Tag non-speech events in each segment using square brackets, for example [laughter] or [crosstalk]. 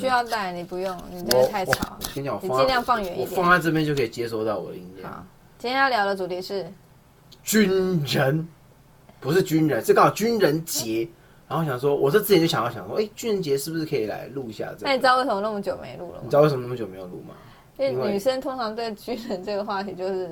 需要带，你不用，你这个太吵我。跟你讲，你尽量放远一我点放在这边就可以接收到我的音量。好，今天要聊的主题是军人，不是军人，是刚好军人节。然后想说，我这之前就想要想说，哎、军人节是不是可以来录一下这个？那你知道为什么那么久没录了吗你知？道为什么那么久没有录吗？因为女生通常对军人这个话题就是，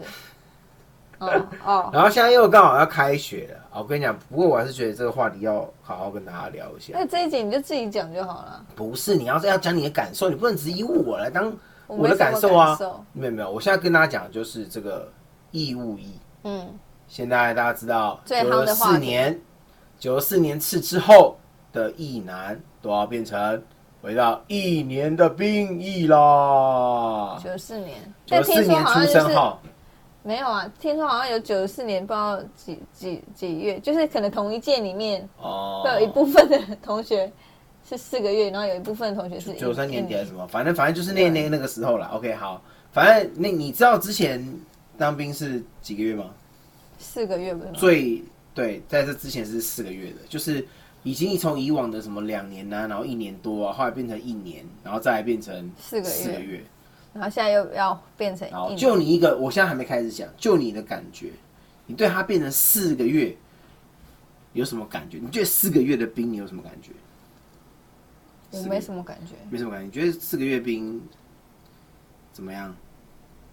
哦哦，然后现在又刚好要开学了，啊我跟你讲，不过我还是觉得这个话题要好好跟大家聊一下。那这一集你就自己讲就好了。不是，你要是要讲你的感受，你不能只以我来当我的感受啊受。没有没有，我现在跟大家讲的就是这个义务役。嗯，现在大家知道，最九四年，九十四年次之后的役男都要变成回到一年的兵役啦。九四年，九四年出生号，没有啊，听说好像有九十四年，不知道几几几月，就是可能同一届里面哦会有一部分的同学是四个月，然后有一部分的同学是九三年底还是什么，反正反正就是那那那个时候了。OK，好，反正那你知道之前当兵是几个月吗？四个月不是吗？最对，在这之前是四个月的，就是已经从以往的什么两年啊，然后一年多啊，后来变成一年，然后再来变成四个月四个月。然后现在又要变成好，就你一个，我现在还没开始讲，就你的感觉，你对他变成四个月有什么感觉？你觉得四个月的兵你有什么感觉？我没什么感觉。没什么感觉。你觉得四个月兵怎么样？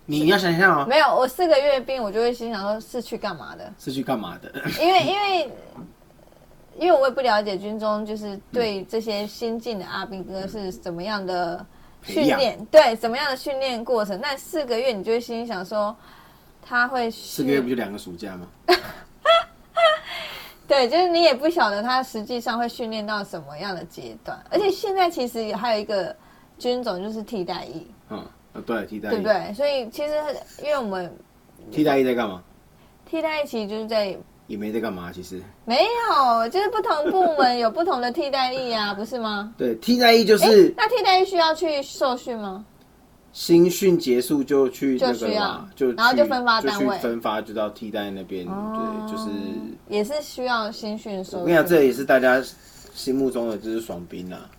你你要想象哦，没有，我四个月兵，我就会心想说是去干嘛的？是去干嘛的？[laughs] 因为因为因为我也不了解军中就是对这些新进的阿兵哥是怎么样的训练，对怎么样的训练过程。那四个月你就会心里想说他会四个月不就两个暑假吗？[laughs] 对，就是你也不晓得他实际上会训练到什么样的阶段。而且现在其实也还有一个军种就是替代役，嗯，呃对，替代役对不对？所以其实因为我们替代役在干嘛？替代役其实就是在也没在干嘛，其实。没有，就是不同部门有不同的替代役啊，[laughs] 不是吗？对，替代役就哎是那替代役需要去受训吗？新训结束就去那个就需要嘛，就然后就分发单位分发就到替代那边，对，就是也是需要新训。我跟你讲，这也是大家心目中的就是爽兵啊。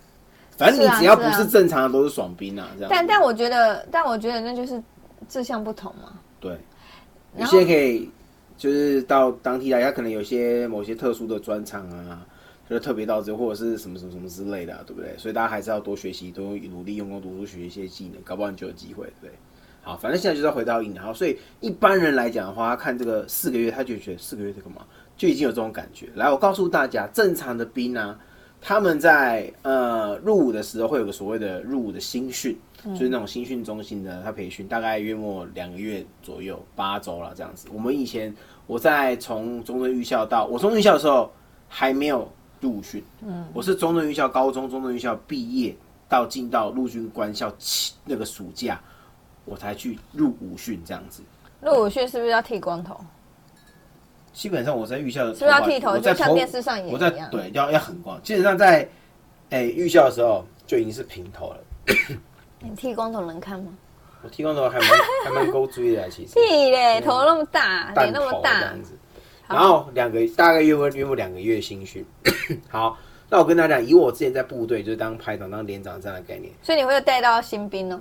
反正你只要不是正常的，都是爽兵啊，这样。但但我觉得，但我觉得那就是志向不同嘛。对，有然后些可以就是到当地来，他可能有些某些特殊的专长啊，就是特别到这或者是什么什么什么之类的、对不对？所以大家还是要多学习，多努力用功读书，学一些技能，搞不好你就有机会，对不对？好，反正现在就是要回到一年，好，所以一般人来讲的话，看这个四个月，他就觉得四个月在干嘛，就已经有这种感觉。来，我告诉大家，正常的兵啊，他们在呃入伍的时候会有个所谓的入伍的新训，就是那种新训中心的他培训，大概约莫两个月左右，八周了这样子。我们以前我在从中正预校到我中正预校的时候还没有入伍训，嗯，我是中正预校高中中正预校毕业到进到陆军官校起那个暑假，我才去入伍训这样子。入伍训是不是要剃光头？基本上我在预校的是不是要剃头就像电视上演我在对要要很光。基本上在哎预校的时候就已经是平头了。你剃光头能看吗？我剃光头还蛮 [laughs] 还蛮勾追的啊，其实剃嘞，头那么大，脸那么大这样，子。然后两个大概约莫约莫两个月新训。[coughs] 好，那我跟大家讲，以我之前在部队就是当排长、当连长这样的概念，所以你会带到新兵哦，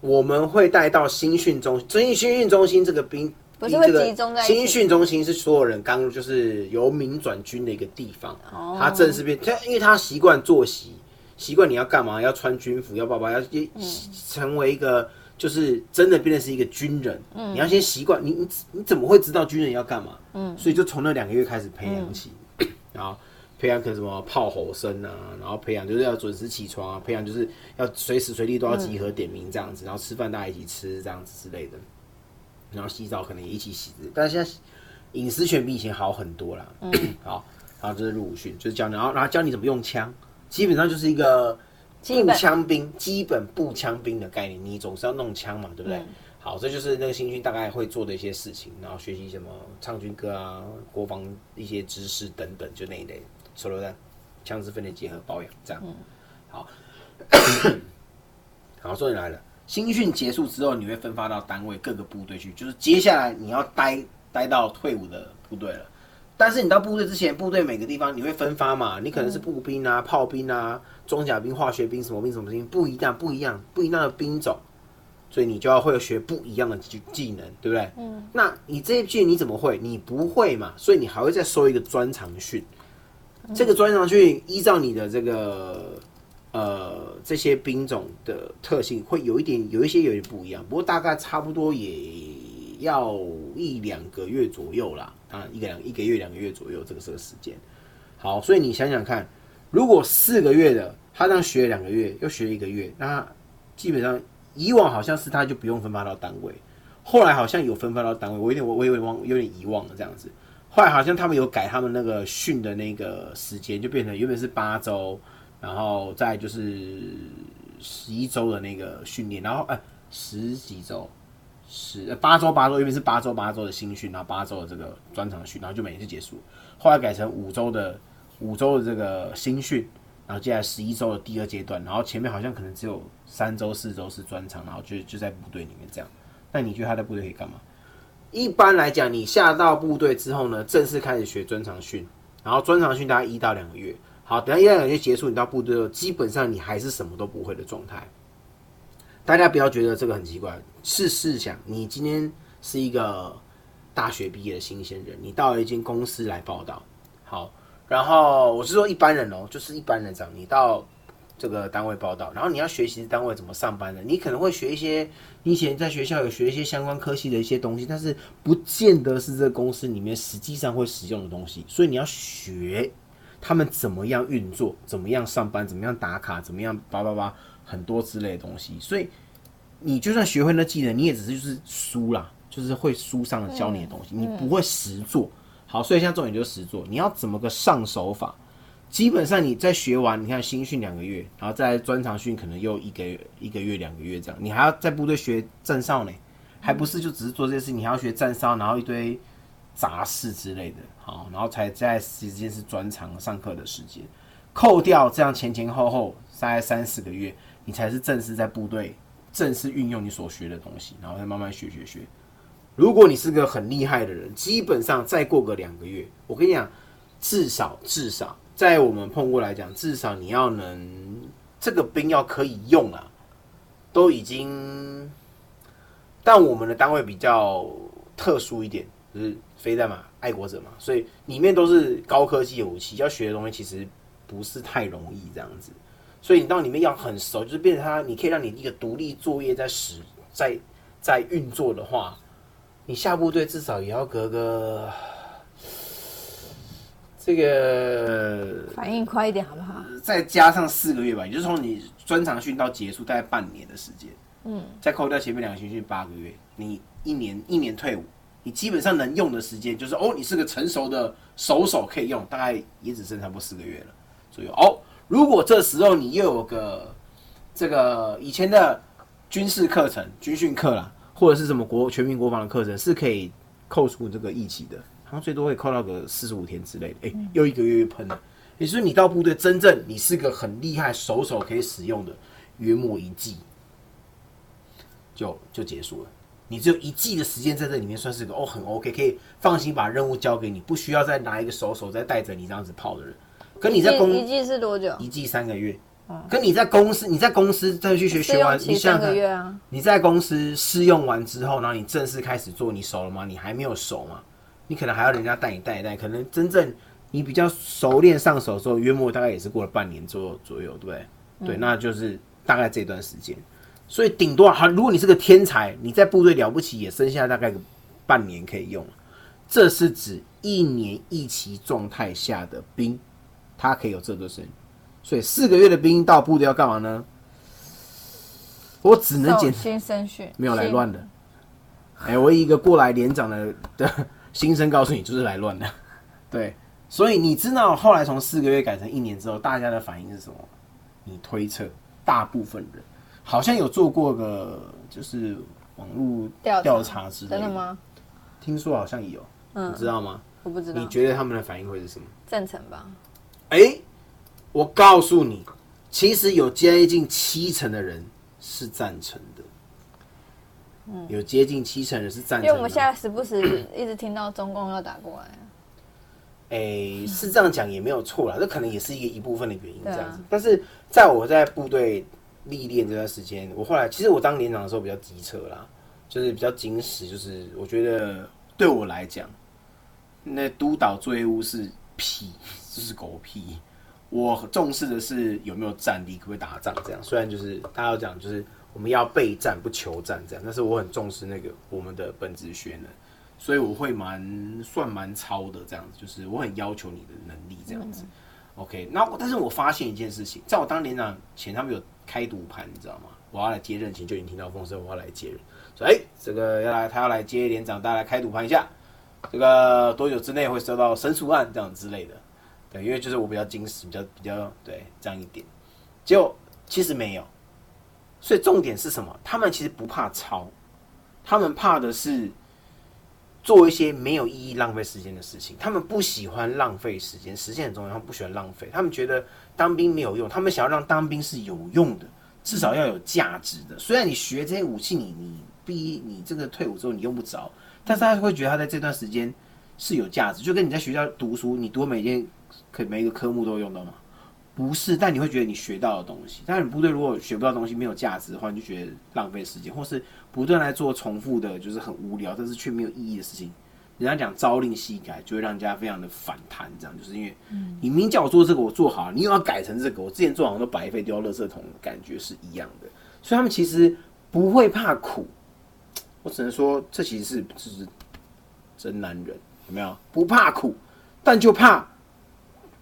我们会带到新训中新新训中心这个兵。不是会集中在新训中心是所有人刚就是由民转军的一个地方，哦他正式变，他因为他习惯作息，习惯你要干嘛，要穿军服，要爸爸要嗯。成为一个就是真的变成是一个军人，嗯。你要先习惯，你你你怎么会知道军人要干嘛？嗯，所以就从那两个月开始培养起，嗯。然后培养可能什么炮吼声啊，然后培养就是要准时起床啊，培养就是要随时随地都要集合点名这样子，然后吃饭大家一起吃这样子之类的，然后洗澡可能也一起洗，但是现在隐私权比以前好很多啦。嗯，[coughs] 好，然后这是入伍训，就是教你，然后然后教你怎么用枪，基本上就是一个步枪兵，基本步枪兵的概念，你总是要弄枪嘛，对不对？好，这就是那个新训大概会做的一些事情，然后学习什么唱军歌啊、国防一些知识等等，就那一类手榴弹、枪支分类结合保养这样。好，好，[coughs] 重点来了，新训结束之后，你会分发到单位各个部队去，就是接下来你要待待到退伍的部队了。但是你到部队之前，部队每个地方你会分发嘛？你可能是步兵啊、炮兵啊、装甲兵、化学兵、什么兵什么兵，不一样，不一样，不一样的兵种，所以你就要会学不一样的技技能，对不对？嗯。那你这一届你怎么会？你不会嘛？所以你还会再收一个专长训。这个专长训依照你的这个呃这些兵种的特性，会有一点有一些有点不一样，不过大概差不多也。要一两个月左右啦，啊，一个两一个月两个月左右这个这个时间。好，所以你想想看，如果四个月的他这样学两个月，又学一个月，那基本上以往好像是他就不用分发到单位，后来好像有分发到单位，我有点我我有点忘有点遗忘了这样子。后来好像他们有改他们那个训的那个时间，就变成原本是八周，然后再就是十一周的那个训练，然后哎十几周。十八周八周，因为是八周八周的新训，然后八周的这个专场训，然后就每次结束。后来改成五周的五周的这个新训，然后接下来十一周的第二阶段，然后前面好像可能只有三周四周是专场，然后就就在部队里面这样。那你觉得他在部队可以干嘛？一般来讲，你下到部队之后呢，正式开始学专场训，然后专场训大概一到两个月。好，等下一到两个月结束，你到部队后，基本上你还是什么都不会的状态。大家不要觉得这个很奇怪。试试想，你今天是一个大学毕业的新鲜人，你到了一间公司来报道，好，然后我是说一般人哦，就是一般人这样，你到这个单位报道，然后你要学习单位怎么上班的，你可能会学一些你以前在学校有学一些相关科系的一些东西，但是不见得是这个公司里面实际上会使用的东西，所以你要学他们怎么样运作，怎么样上班，怎么样打卡，怎么样叭叭叭很多之类的东西，所以。你就算学会那技能，你也只是就是书啦，就是会书上教你的东西，你不会实做。好，所以现在重点就是实做。你要怎么个上手法？基本上你在学完，你看新训两个月，然后再专长训可能又一个月、一个月、两个月这样，你还要在部队学站哨呢，还不是就只是做这些事，你还要学站哨，然后一堆杂事之类的。好，然后才在时间是专长上课的时间，扣掉这样前前后后大概三四个月，你才是正式在部队。正式运用你所学的东西，然后再慢慢学学学。如果你是个很厉害的人，基本上再过个两个月，我跟你讲，至少至少在我们碰过来讲，至少你要能这个兵要可以用啊，都已经。但我们的单位比较特殊一点，就是飞弹嘛，爱国者嘛，所以里面都是高科技的武器，要学的东西其实不是太容易这样子。所以你到里面要很熟，就是变成它，你可以让你一个独立作业在使在在运作的话，你下部队至少也要隔个这个反应快一点好不好？再加上四个月吧，也就是从你专长训到结束大概半年的时间，嗯，再扣掉前面两个军训八个月，你一年一年退伍，你基本上能用的时间就是哦，你是个成熟的手手可以用，大概也只剩差不多四个月了左右哦。如果这时候你又有个这个以前的军事课程、军训课啦，或者是什么国全民国防的课程，是可以扣除这个役期的，好像最多会扣到个四十五天之类的。哎，又一个月又喷了。也就是你到部队，真正你是个很厉害手手可以使用的，约莫一季就就结束了。你只有一季的时间在这里面，算是个哦很 OK，可以放心把任务交给你，不需要再拿一个手手再带着你这样子跑的人。跟你在公一季是多久？一季三个月。跟你在公司，你在公司再去学学完，你三个月啊？你在公司试用完之后，然后你正式开始做，你熟了吗？你还没有熟嘛？你可能还要人家带你带一带。可能真正你比较熟练上手之后，约莫大概也是过了半年左右左右，对不对？对，那就是大概这段时间。所以顶多好，如果你是个天才，你在部队了不起，也剩下大概半年可以用。这是指一年一期状态下的兵。他可以有这个声音，所以四个月的兵到部队要干嘛呢？我只能简新生训，没有来乱的。哎，我一个过来连长的的 [laughs] 新生告诉你，就是来乱的。对，所以你知道后来从四个月改成一年之后，大家的反应是什么？你推测，大部分人好像有做过个就是网络调查之类的，的吗？听说好像有，你知道吗？我不知道。你觉得他们的反应会是什么？赞成吧。哎，我告诉你，其实有接近七成的人是赞成的。嗯，有接近七成人是赞成。因为我们现在时不时一直听到中共要打过来。哎、是这样讲也没有错啦，这可能也是一个一部分的原因这样子。但是在我在部队历练这段时间，我后来其实我当连长的时候比较机车啦，就是比较矜持，就是我觉得对我来讲，那督导作业务是屁，就是狗屁。我重视的是有没有战力，可不可以打仗这样。虽然就是大家要讲，就是我们要备战不求战这样，但是我很重视那个我们的本职学能，所以我会蛮算蛮超的这样子，就是我很要求你的能力这样子。OK，那我但是我发现一件事情，在我当连长前，他们有开赌盘，你知道吗？我要来接任前就已经听到风声，我要来接任，说哎、这个要来他要来接连长，大家来开赌盘一下，这个多久之内会收到申诉案这样之类的。对，因为就是我比较矜持，比较比较对这样一点，结果其实没有，所以重点是什么？他们其实不怕抄，他们怕的是做一些没有意义、浪费时间的事情。他们不喜欢浪费时间，时间很重要，他们不喜欢浪费。他们觉得当兵没有用，他们想要让当兵是有用的，至少要有价值的。虽然你学这些武器你，你毕你这个退伍之后你用不着，但是他会觉得他在这段时间是有价值，就跟你在学校读书，你读每件可每一个科目都用到吗？不是，但你会觉得你学到的东西。但是你部队如果学不到东西，没有价值的话，你就觉得浪费时间，或是不断来做重复的，就是很无聊，但是却没有意义的事情。人家讲朝令夕改，就会让人家非常的反弹，这样就是因为你明叫我做这个，我做好，你又要改成这个，我之前做好像都白费丢到垃圾桶，感觉是一样的。所以他们其实不会怕苦，我只能说这其实是就是真男人，有没有？不怕苦，但就怕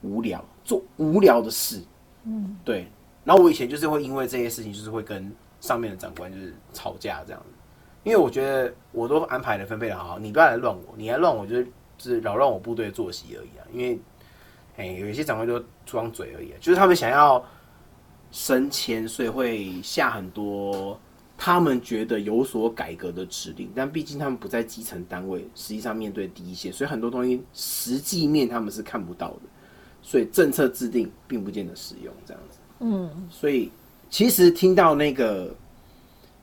无聊，做无聊的事。嗯，对。然后我以前就是会因为这些事情，就是会跟上面的长官就是吵架这样子，因为我觉得我都安排的分配的好好，你不要来乱我，你来乱我就是就是扰乱我部队的作息而已啊。因为，哎、有一些长官就出张嘴而已、啊，就是他们想要升迁，所以会下很多他们觉得有所改革的指令，但毕竟他们不在基层单位，实际上面对第一线，所以很多东西实际面他们是看不到的，所以政策制定并不见得实用这样子。嗯，所以其实听到那个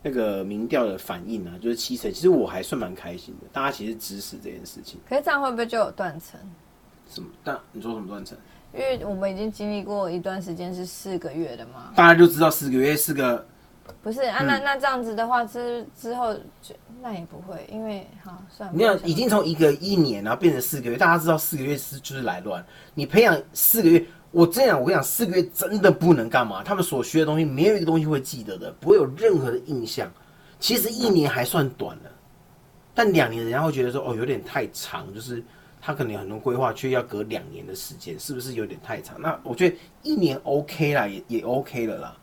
那个民调的反应啊，就是七成，其实我还算蛮开心的，大家其实支持这件事情。可是这样会不会就有断层？什么？但你说什么断层？因为我们已经经历过一段时间是四个月的嘛，大家就知道四个月是个不是啊？那那这样子的话，之之后就那也不会，因为好算了你要已经从一个一年然后变成四个月，大家知道四个月是就是来乱。你培养四个月，我这样我跟你讲，四个月真的不能干嘛？他们所学的东西没有一个东西会记得的，不会有任何的印象。其实一年还算短了，但两年人家会觉得说哦有点太长，就是他可能有很多规划，却要隔两年的时间，是不是有点太长？那我觉得一年 OK 啦，也也 OK 了啦。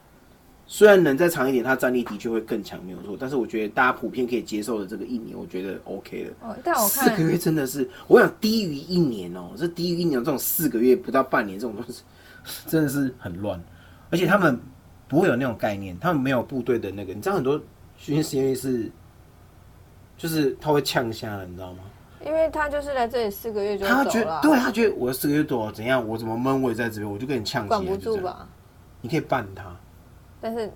虽然能再长一点，他战力的确会更强，没有错。但是我觉得大家普遍可以接受的这个一年，我觉得 OK 的。哦，但我看四个月真的是，我想低于一年哦、这低于一年这种四个月不到半年这种东西，真的是很乱。而且他们不会有那种概念，他们没有部队的那个，你知道很多训练实验室是，就是他会呛下了，你知道吗？因为他就是来这里四个月就他觉得对他觉得我四个月多怎样，我怎么闷我也在这边，我就跟你呛起来，管不？住吧？你可以办他，但是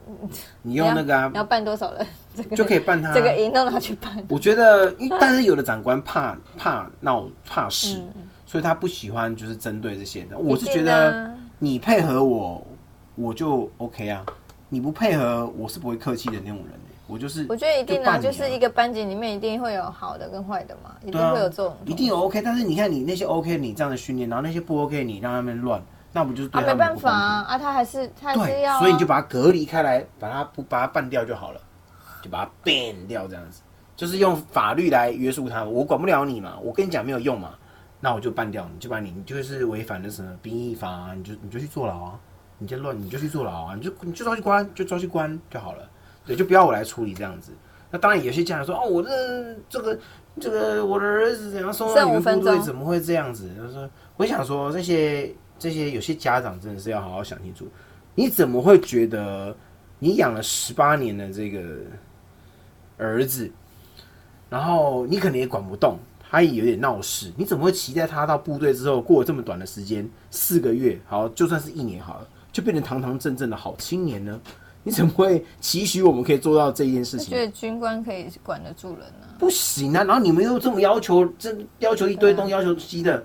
你用那个啊你要办多少人？这个就可以办他。这个营都拿去办。我觉得，因但是有的长官怕怕闹怕事，嗯所以他不喜欢就是针对这些的。我是觉得啊你配合我，我就 OK 啊。你不配合，我是不会客气的那种人、欸。我就是，我觉得一定啊，就是一个班级里面一定会有好的跟坏的嘛，一定会有这种。一定有 OK。但是你看你那些 OK，你这样的训练，然后那些不 OK，你让他们乱，那不就是对啊，他们没办法啊，啊，他还是他还是要、啊，所以你就把它隔离开来，把它不把它办掉就好了，就把它 ban 掉这样子，就是用法律来约束他。我管不了你嘛，我跟你讲没有用嘛，那我就办掉你，就把你你就是违反了什么兵役法、啊，你就你就去坐牢啊，你就乱你就去坐牢啊，你就你就抓去关就抓去关就好了，对，就不要我来处理这样子。那当然有些家长说哦，我这这个这个我的儿子怎样送到你们部队，怎么会这样子？就是说，我想说这些这些有些家长真的是要好好想清楚。你怎么会觉得你养了十八年的这个儿子，然后你可能也管不动，他也有点闹事，你怎么会期待他到部队之后过了这么短的时间，四个月，好，就算是一年好了，就变成堂堂正正的好青年呢？[laughs] 你怎么会期许我们可以做到这件事情我觉？得军官可以管得住人啊。不行啊！然后你们又这么要求，这要求一堆东，要求西的，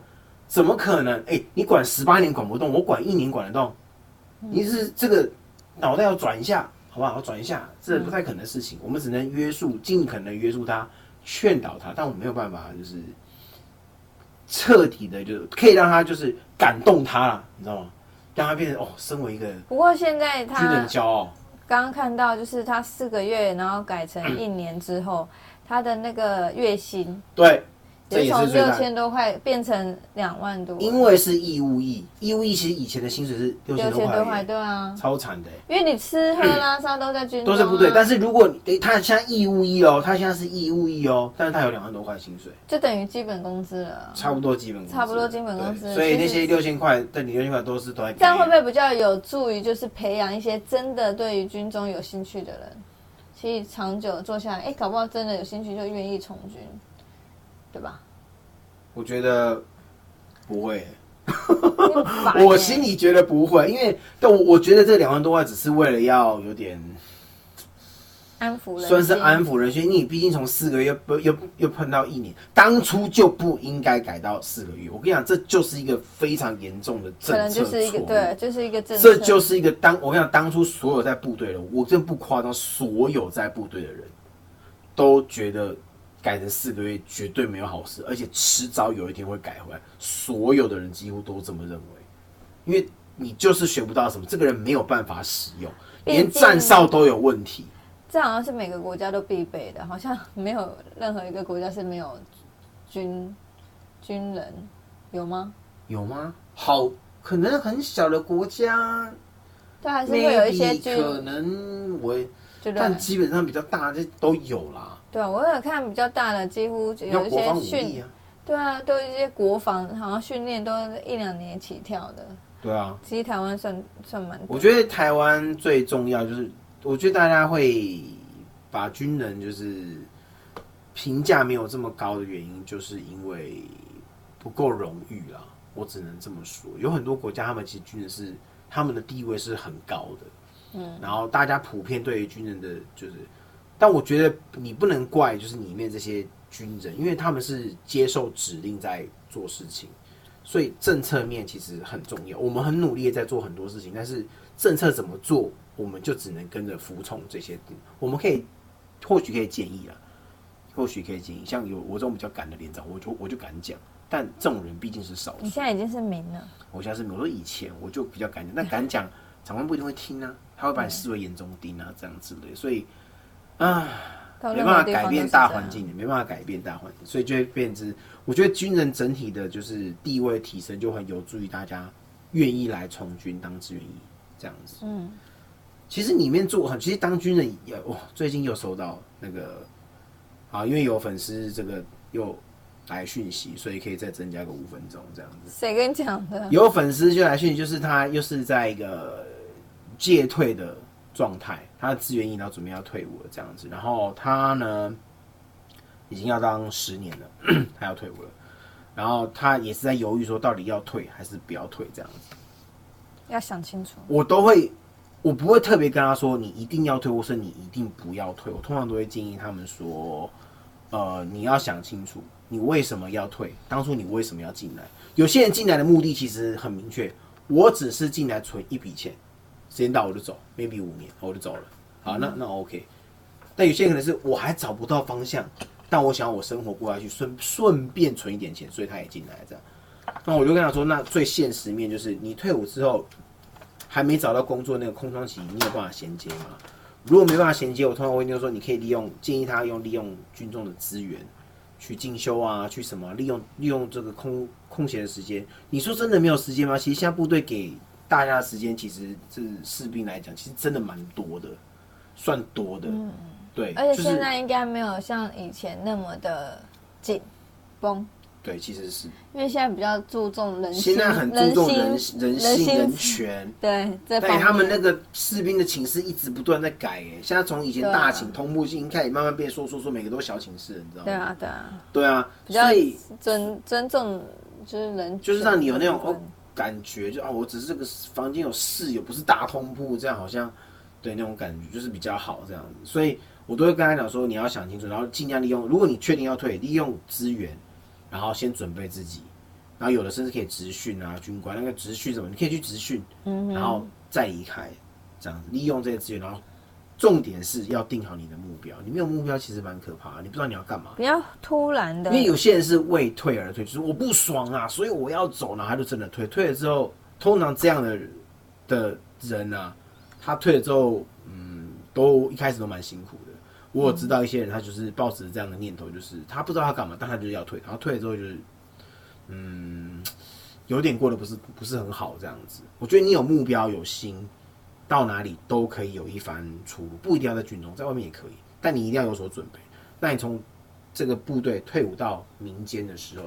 怎么可能？哎、你管十八年管不动，我管一年管得动，你是这个脑袋要转一下，好不好？转一下，这不太可能的事情。我们只能约束，尽可能约束他，劝导他，但我没有办法，就是彻底的，就是可以让他就是感动他了，你知道吗？让他变成哦，身为一个不过现在他有点骄傲。刚刚看到，就是他四个月，然后改成一年之后，他的那个月薪对，这也从六。千多块变成两万多，因为是义务役，义务役其实以前的薪水是六千多块，对啊，超惨的欸。因为你吃喝拉撒都在军中、啊，都是不对。但是如果你诶他现在义务役哦，他现在是义务役哦，但是他有两万多块薪水，就等于基本工资了。差不多基本工资，差不多基本工资所以那些六千块，但你六千块都是都在给这样会不会比较有助于，就是培养一些真的对于军中有兴趣的人？其实长久做下来，哎，搞不好真的有兴趣就愿意从军，对吧？我觉得不会，[laughs] 我心里觉得不会，因为但我我觉得这两万多块只是为了要有点安抚人，算是安抚人心，因为你毕竟从四个月又又又碰到一年，当初就不应该改到四个月。我跟你讲，这就是一个非常严重的可能政策就是一个错误对，就是一个政策，这就是一个当我跟你讲，当初所有在部队的，我真不夸张，所有在部队的人都觉得改成四个月绝对没有好事，而且迟早有一天会改回来。所有的人几乎都这么认为，因为你就是学不到什么，这个人没有办法使用，连站哨都有问题。这好像是每个国家都必备的，好像没有任何一个国家是没有军军人，有吗？有吗？好，可能很小的国家对，还是会有一些军，可能我？但基本上比较大的都有啦。对啊，我有看比较大的，几乎有一些训，对啊，都有一些国防，好像训练都是一两年起跳的。对啊。其实台湾算算蛮，我觉得台湾最重要就是，我觉得大家会把军人就是评价没有这么高的原因，就是因为不够荣誉啦。我只能这么说，有很多国家他们其实军人是他们的地位是很高的，嗯，然后大家普遍对于军人的就是，但我觉得你不能怪就是里面这些军人，因为他们是接受指令在做事情。所以政策面其实很重要，我们很努力在做很多事情，但是政策怎么做，我们就只能跟着服从这些。我们可以或许可以建议啦，或许可以建议，像有我这种比较敢的连长，我就我就敢讲，但这种人毕竟是少数。你现在已经是民了，我现在是我说以前我就比较敢讲，但敢讲长官不一定会听啊，他会把你视为眼中钉啊，这样之类的，所以啊。没办法改变大环境，没办法改变大环境，所以就会变成，我觉得军人整体的就是地位提升，就很有助于大家愿意来从军当志愿役这样子。嗯，其实里面做很，其实当军人也，哇，最近又收到那个，啊，因为有粉丝这个又来讯息，所以可以再增加个五分钟这样子。谁跟你讲的？有粉丝就来讯息，就是他又是在一个戒退的状态，他的志愿役然后准备要退伍了这样子，然后他呢已经要当十年了，[clears throat] 他要退伍了，然后他也是在犹豫说到底要退还是不要退这样子，要想清楚。我都会。我不会特别跟他说你一定要退，或是你一定不要退。我通常都会建议他们说，呃，你要想清楚，你为什么要退？当初你为什么要进来？有些人进来的目的其实很明确，我只是进来存一笔钱，时间到我就走，maybe 五年我就走了。好，那那 OK。但有些可能是我还找不到方向，但我想要我生活过下去，顺顺便存一点钱，所以他也进来这样。那我就跟他说，那最现实面就是你退伍之后还没找到工作那个空窗期，你有办法衔接吗？如果没办法衔接，我通常会就说你可以利用建议他用利用军中的资源去进修啊，去什么利用利用这个空空闲的时间。你说真的没有时间吗？其实现在部队给大家的时间，其实这士兵来讲，其实真的蛮多的，算多的。对，而且就是现在应该没有像以前那么的紧绷，对，其实是因为现在比较注重人心，现在很注重人人性人权。对这方面。但他们那个士兵的寝室一直不断在改，哎，现在从以前大寝、通步性开始慢慢变说说说，每个都小寝室，你知道吗？对啊对啊，对啊，比较所以尊尊重就是人，就是让你有那种哦感觉，就哦，我只是这个房间有室友，不是大通铺，这样好像对那种感觉就是比较好这样子。所以我都会跟他讲说，你要想清楚，然后尽量利用，如果你确定要退，利用资源，然后先准备自己，然后有的甚至可以直训啊，军官那个直训什么，你可以去直训，然后再离开，这样子利用这些资源，然后重点是要定好你的目标。你没有目标其实蛮可怕的，你不知道你要干嘛。不要突然的因，为有些人是为退而退，就是我不爽啊，所以我要走，然后他就真的退。退了之后，通常这样的的人啊，他退了之后，嗯，都一开始都蛮辛苦的。我有知道一些人，他就是抱持这样的念头，就是他不知道他干嘛，但他就是要退，然后退了之后就是，嗯，有点过得不是不是很好这样子。我觉得你有目标有心，到哪里都可以有一番出路，不一定要在军中，在外面也可以，但你一定要有所准备。那你从这个部队退伍到民间的时候，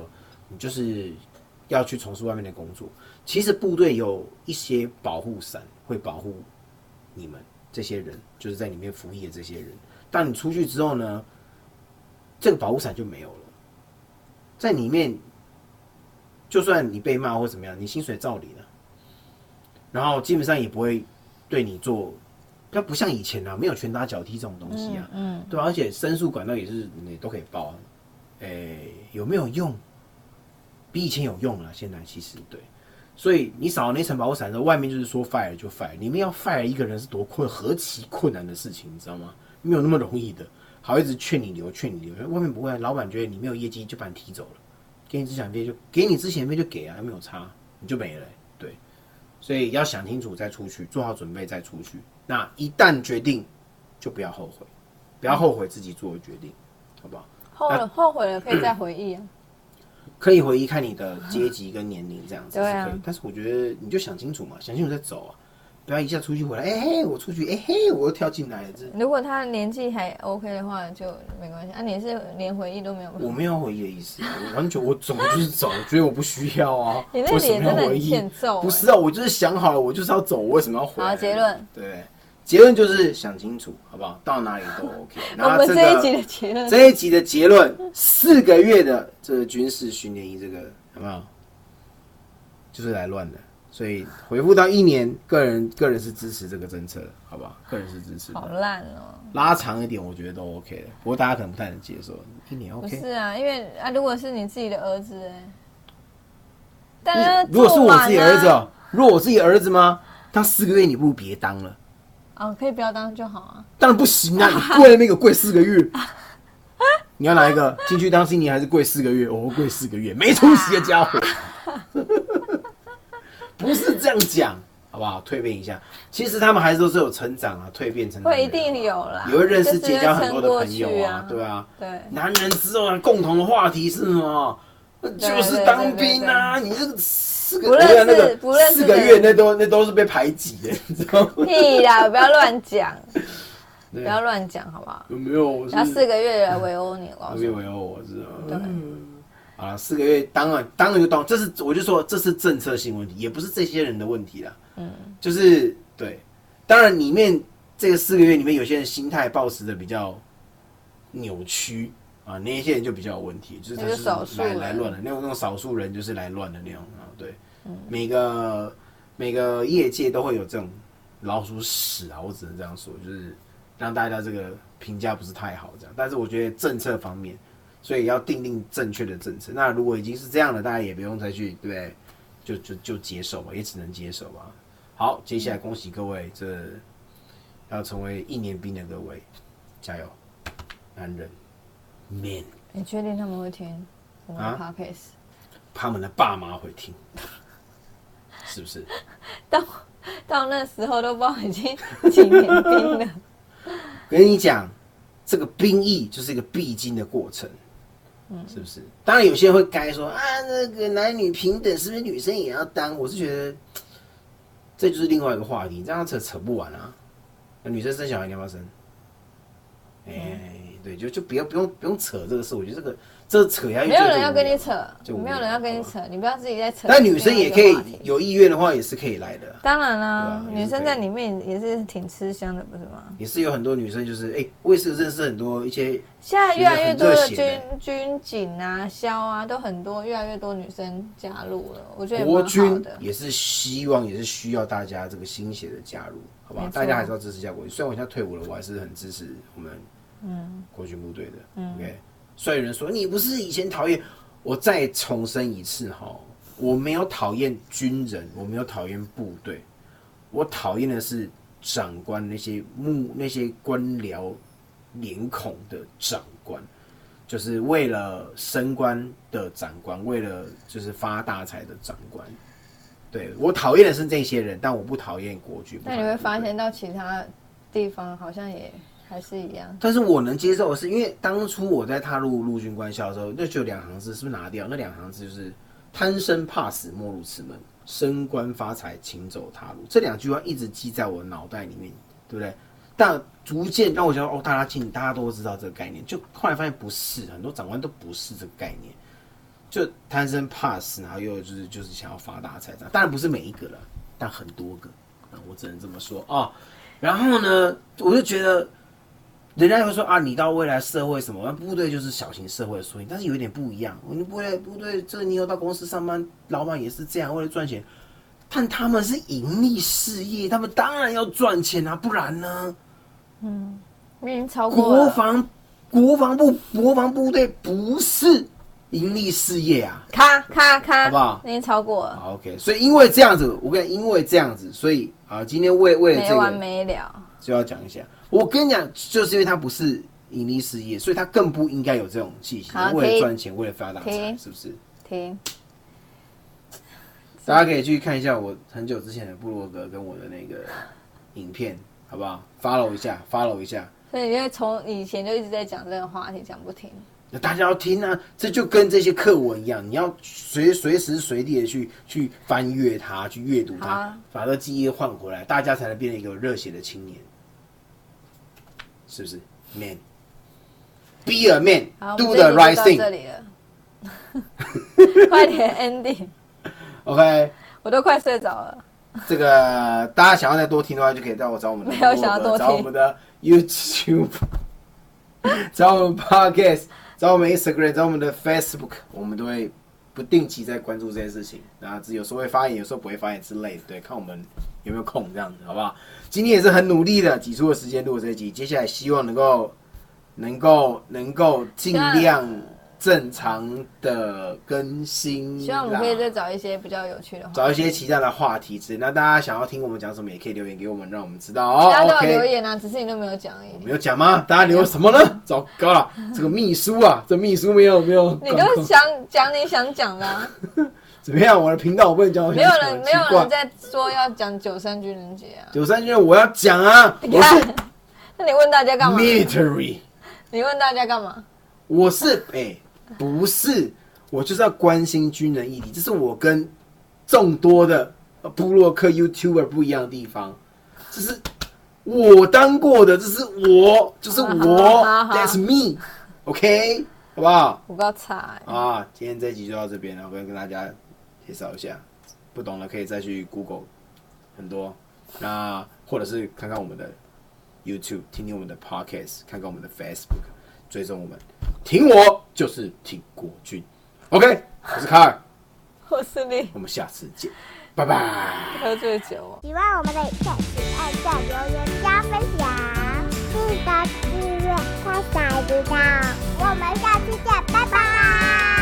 你就是要去从事外面的工作。其实部队有一些保护伞会保护你们这些人，就是在里面服役的这些人。当你出去之后呢，这个保护伞就没有了。在里面，就算你被骂或怎么样，你薪水照领了，然后基本上也不会对你做，它不像以前啊，没有拳打脚踢这种东西啊，嗯，对吧、而且申诉管道也是你都可以报啊。诶、有没有用？比以前有用了。现在其实对，所以你少了那层保护伞之后，外面就是说 fire 就 fire，里面要 fire 一个人是多困何其困难的事情，你知道吗？没有那么容易的。好，一直劝你留，劝你留，外面不会，老板觉得你没有业绩就把你踢走了，给你之前费就给你之前费就给啊，没有差，你就没了、对，所以要想清楚再出去，做好准备再出去。那一旦决定，就不要后悔，不要后悔自己做的决定，好不好？后了后悔了可以再回忆啊。[clears throat] 可以回忆看你的阶级跟年龄这样子是对啊可以，但是我觉得你就想清楚嘛，想清楚再走啊，不要一下出去回来，哎、嘿，我出去，哎、嘿，我又跳进来了，这如果他年纪还 OK 的话，就没关系。啊，你是连回忆都没有？我没有回忆的意思，我完全我走就是走，我觉得我不需要啊，[laughs] 你那脸真的不是啊，我就是想好了，我就是要走，我为什么要回来？好结论，对，结论就是想清楚，好不好？到哪里都 OK。[laughs] 我们那这个这一集的结论，这一集的结论，四个月的这个军事训练营，这个有没有？就是来乱的，所以回复到一年，个人个人是支持这个政策的，好不好？个人是支持好的，烂哦、拉长一点，我觉得都 OK 的。不过大家可能不太能接受，一年不 OK。是啊，因为啊，如果是你自己的儿子、如果是我自己的儿子如果我自己的儿子吗？当四个月，你不如别当了。可以不要当就好啊。当然不行啊！[laughs] 你跪那边给跪四个月，你要哪一个？进去当新年还是跪四个月？我跪四个月，没出息的家伙！不是这样讲，好不好？蜕变一下，其实他们还是都是有成长啊，蜕变成长会一定有啦，也会认识、就是结交很多的朋友去啊，对啊。对，男人之后啊，共同的话题是什么？就是当兵啊！你这个四个，不认识我跟你讲那个不认识四个月那都那都是被排挤的，你知道吗？屁啦，不要乱讲，[laughs] 不要乱讲，好不好？有没有？我是然后四个月来围殴你，我告诉你，没有围殴，我知道。好了，四个月当然当然就当，这是我就说这是政策性问题，也不是这些人的问题啦。嗯，就是对，当然里面这个四个月里面有些人心态抱持的比较扭曲啊，那一些人就比较有问题，就是他是来人来乱的那种那种少数人就是来乱的那种啊。对，每个每个业界都会有这种老鼠屎啊，我只能这样说，就是让大家这个评价不是太好这样。但是我觉得政策方面。所以要定定正确的政策。那如果已经是这样了，大家也不用再去对不对？就就就接受吧，也只能接受吧。好，接下来恭喜各位，这要成为一年兵的各位，加油，男人，man，你确定他们会听我们的啊 podcast？他们的爸妈会听，是不是？[laughs] 到到那时候都不知道已经几年兵了。[laughs] 跟你讲，这个兵役就是一个必经的过程，是不是？当然有些人会该说啊，那个男女平等，是不是女生也要当？我是觉得这就是另外一个话题，这样扯扯不完啊。那女生生小孩你要不要生？哎、对，就就不要不用不用扯这个事，我觉得这个这个扯下去，没有人要跟你扯，就没有人要跟你扯，你不要自己在扯。但女生也可以有意愿的话，也是可以来的。当然啦、啊女生在里面也是挺吃香的，不是吗？也是有很多女生，就是哎、我也是认识很多一些现在越来越多的军军警啊、消啊，都很多，越来越多女生加入了，我觉得国军的。也是希望，也是需要大家这个心血的加入，好不好？大家还是要支持一下国军。虽然我现在退伍了，我还是很支持我们嗯国军部队的。OK，所以有人说你不是以前讨厌，我再重申一次哈，我没有讨厌军人，我没有讨厌部队，我讨厌的是长官那些幕那些官僚脸孔的长官，就是为了升官的长官，为了就是发大财的长官。对我讨厌的是这些人，但我不讨厌国军。那你会发现到其他地方好像也还是一样。但是我能接受的是，因为当初我在踏入陆军官校的时候，那就有两行字，是不是拿掉？那两行字就是“贪生怕死莫入此门，升官发财请走他路”。这两句话一直记在我脑袋里面，对不对？但逐渐让我觉得，哦，大家请，大家都知道这个概念。就后来发现不是，很多长官都不是这个概念。就贪生怕死，然后又就是就是想要发大财，当然不是每一个了，但很多个，我只能这么说啊。然后呢，我就觉得，人家会说啊，你到未来社会什么，部队就是小型社会的缩影，但是有一点不一样。你部队部队，这你有到公司上班，老板也是这样，为了赚钱，但他们是盈利事业，他们当然要赚钱啊，不然呢？嗯，已经超过国防国防部国防部队不是。盈利事业啊，咔咔咔，好不好？已经超过了。好，OK。所以因为这样子，我跟你因为这样子，所以啊，今天为为了这个没完没了，就要讲一下。我跟你讲，就是因为他不是盈利事业，所以他更不应该有这种气息。为了赚钱，为了发大财，是不是？听。大家可以去看一下我很久之前的部落格跟我的那个影片，好不好？Follow 一下，Follow 一下。所以因为从以前就一直在讲这个话题，讲不停。那大家要听啊，这就跟这些课文一样，你要随随时随地的去去翻阅它，去阅读它，把这记忆换回来，大家才能变成一个热血的青年，是不是？Man，be a man，do the right thing。这里了，[laughs] 快点 ending。OK，我都快睡着了。这个大家想要再多听的话，就可以到我找我们的，没有想要多听，找我们的 YouTube，[laughs] 找我们 Podcast。找我们 Instagram，找我们的 Facebook，我们都会不定期在关注这些事情。然后有时候会发言，有时候不会发言之类的。对，看我们有没有空这样子，好不好？今天也是很努力的挤出了时间录这一集。接下来希望能够，能够，能够尽量。正常的更新，希望我们可以再找一些比较有趣的，找一些其他的话题。之那大家想要听我们讲什么，也可以留言给我们，让我们知道哦。大家都有留言啊，只是你都没有讲而已。没有讲吗？大家留什么呢？糟糕了，这个秘书啊，这秘书没有没有。你都想讲你想讲的。[laughs] 怎么样？我的频道我不能讲。没有人，没有人在说要讲九三军人节啊。九三军人我要讲啊。你看，那你问大家干嘛？Military。你问大家干嘛？我是 [laughs] 哎。不是，我就是要关心军人议题，这是我跟众多的布洛克 YouTuber 不一样的地方。这是我当过的，这是我，就是我，[laughs] That's me，OK，好不好？我不要猜啊！今天这集就到这边了，我要跟大家介绍一下，不懂的可以再去 Google 很多，那或者是看看我们的 YouTube，听听我们的 Podcast，看看我们的 Facebook，追踪我们。挺我就是挺国军，OK，我是卡尔，我是你，我们下次见，拜拜。喝醉酒，喜欢我们的影片，请按下留言加分享，记得订阅开小铃铛，我们下次见，拜拜。